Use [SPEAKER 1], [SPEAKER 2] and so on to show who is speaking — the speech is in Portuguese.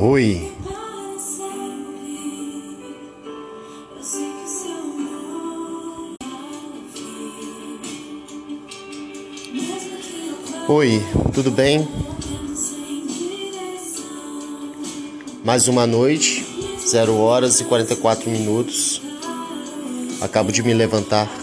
[SPEAKER 1] Oi. Oi, tudo bem? Mais uma noite, 0 horas e 44 minutos. Acabo de me levantar.